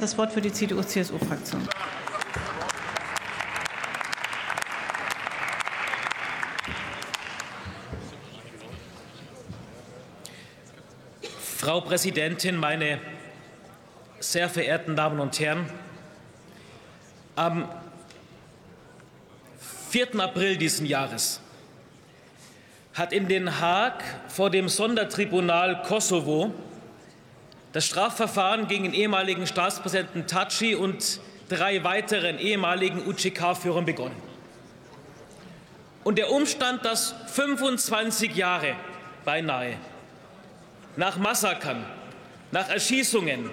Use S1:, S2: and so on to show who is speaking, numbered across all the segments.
S1: Das Wort für die CDU-CSU-Fraktion.
S2: Frau Präsidentin, meine sehr verehrten Damen und Herren! Am 4. April diesen Jahres hat in Den Haag vor dem Sondertribunal Kosovo das Strafverfahren gegen den ehemaligen Staatspräsidenten Taci und drei weiteren ehemaligen UCK-Führern begonnen. Und der Umstand, dass 25 Jahre beinahe nach Massakern, nach Erschießungen,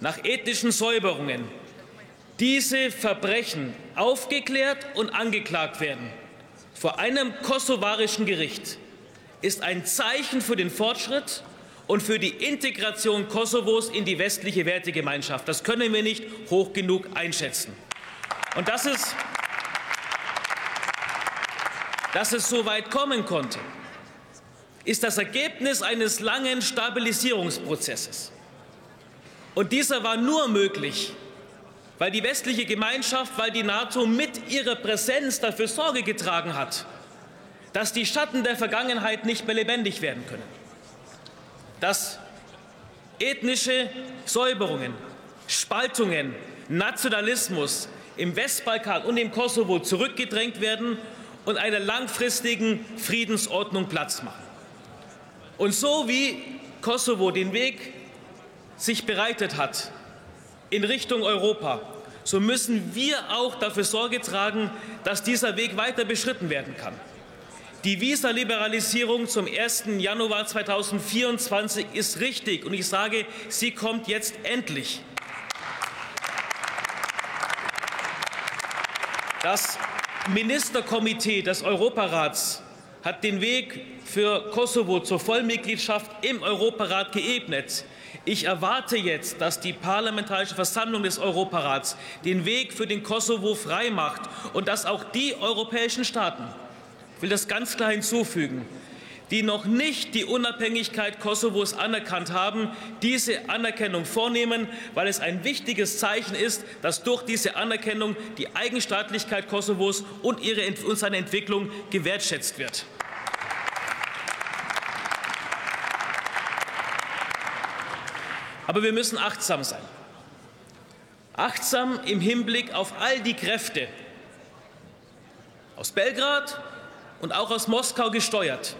S2: nach ethnischen Säuberungen diese Verbrechen aufgeklärt und angeklagt werden vor einem kosovarischen Gericht, ist ein Zeichen für den Fortschritt und für die Integration Kosovos in die westliche Wertegemeinschaft. Das können wir nicht hoch genug einschätzen. Und dass es, dass es so weit kommen konnte, ist das Ergebnis eines langen Stabilisierungsprozesses. Und dieser war nur möglich, weil die westliche Gemeinschaft, weil die NATO mit ihrer Präsenz dafür Sorge getragen hat, dass die Schatten der Vergangenheit nicht mehr lebendig werden können dass ethnische Säuberungen, Spaltungen, Nationalismus im Westbalkan und im Kosovo zurückgedrängt werden und einer langfristigen Friedensordnung Platz machen. Und so wie Kosovo den Weg sich bereitet hat in Richtung Europa, so müssen wir auch dafür Sorge tragen, dass dieser Weg weiter beschritten werden kann. Die Visaliberalisierung zum 1. Januar 2024 ist richtig, und ich sage, sie kommt jetzt endlich. Das Ministerkomitee des Europarats hat den Weg für Kosovo zur Vollmitgliedschaft im Europarat geebnet. Ich erwarte jetzt, dass die Parlamentarische Versammlung des Europarats den Weg für den Kosovo freimacht und dass auch die europäischen Staaten ich will das ganz klar hinzufügen, die noch nicht die Unabhängigkeit Kosovos anerkannt haben, diese Anerkennung vornehmen, weil es ein wichtiges Zeichen ist, dass durch diese Anerkennung die Eigenstaatlichkeit Kosovos und, ihre, und seine Entwicklung gewertschätzt wird. Aber wir müssen achtsam sein. Achtsam im Hinblick auf all die Kräfte aus Belgrad, und auch aus Moskau gesteuert,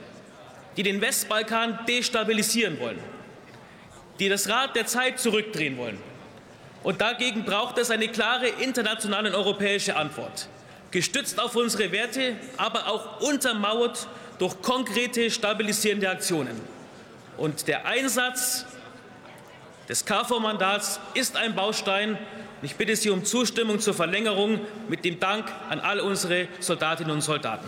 S2: die den Westbalkan destabilisieren wollen, die das Rad der Zeit zurückdrehen wollen. Und dagegen braucht es eine klare internationale und europäische Antwort, gestützt auf unsere Werte, aber auch untermauert durch konkrete stabilisierende Aktionen. Und der Einsatz des KFOR-Mandats ist ein Baustein. Ich bitte Sie um Zustimmung zur Verlängerung mit dem Dank an all unsere Soldatinnen und Soldaten.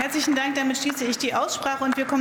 S1: Herzlichen Dank. Damit schließe ich die Aussprache und wir kommen